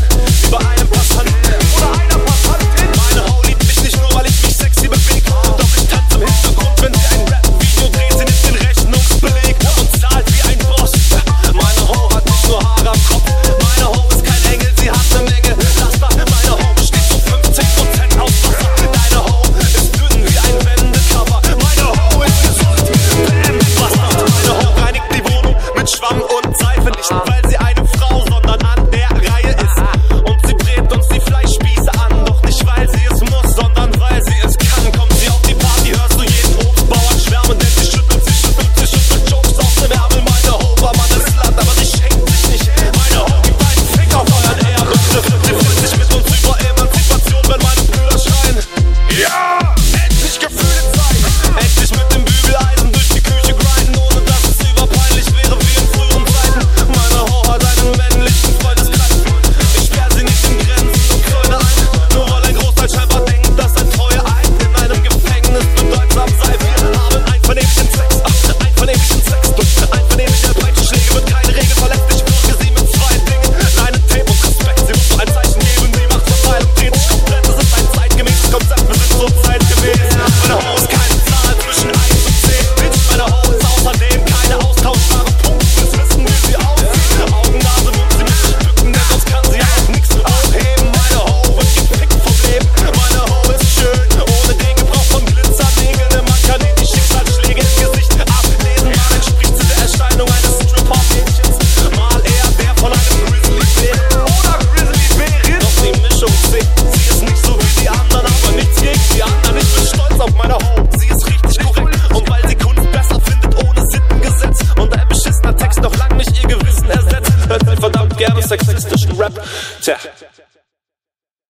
Yeah. Tja.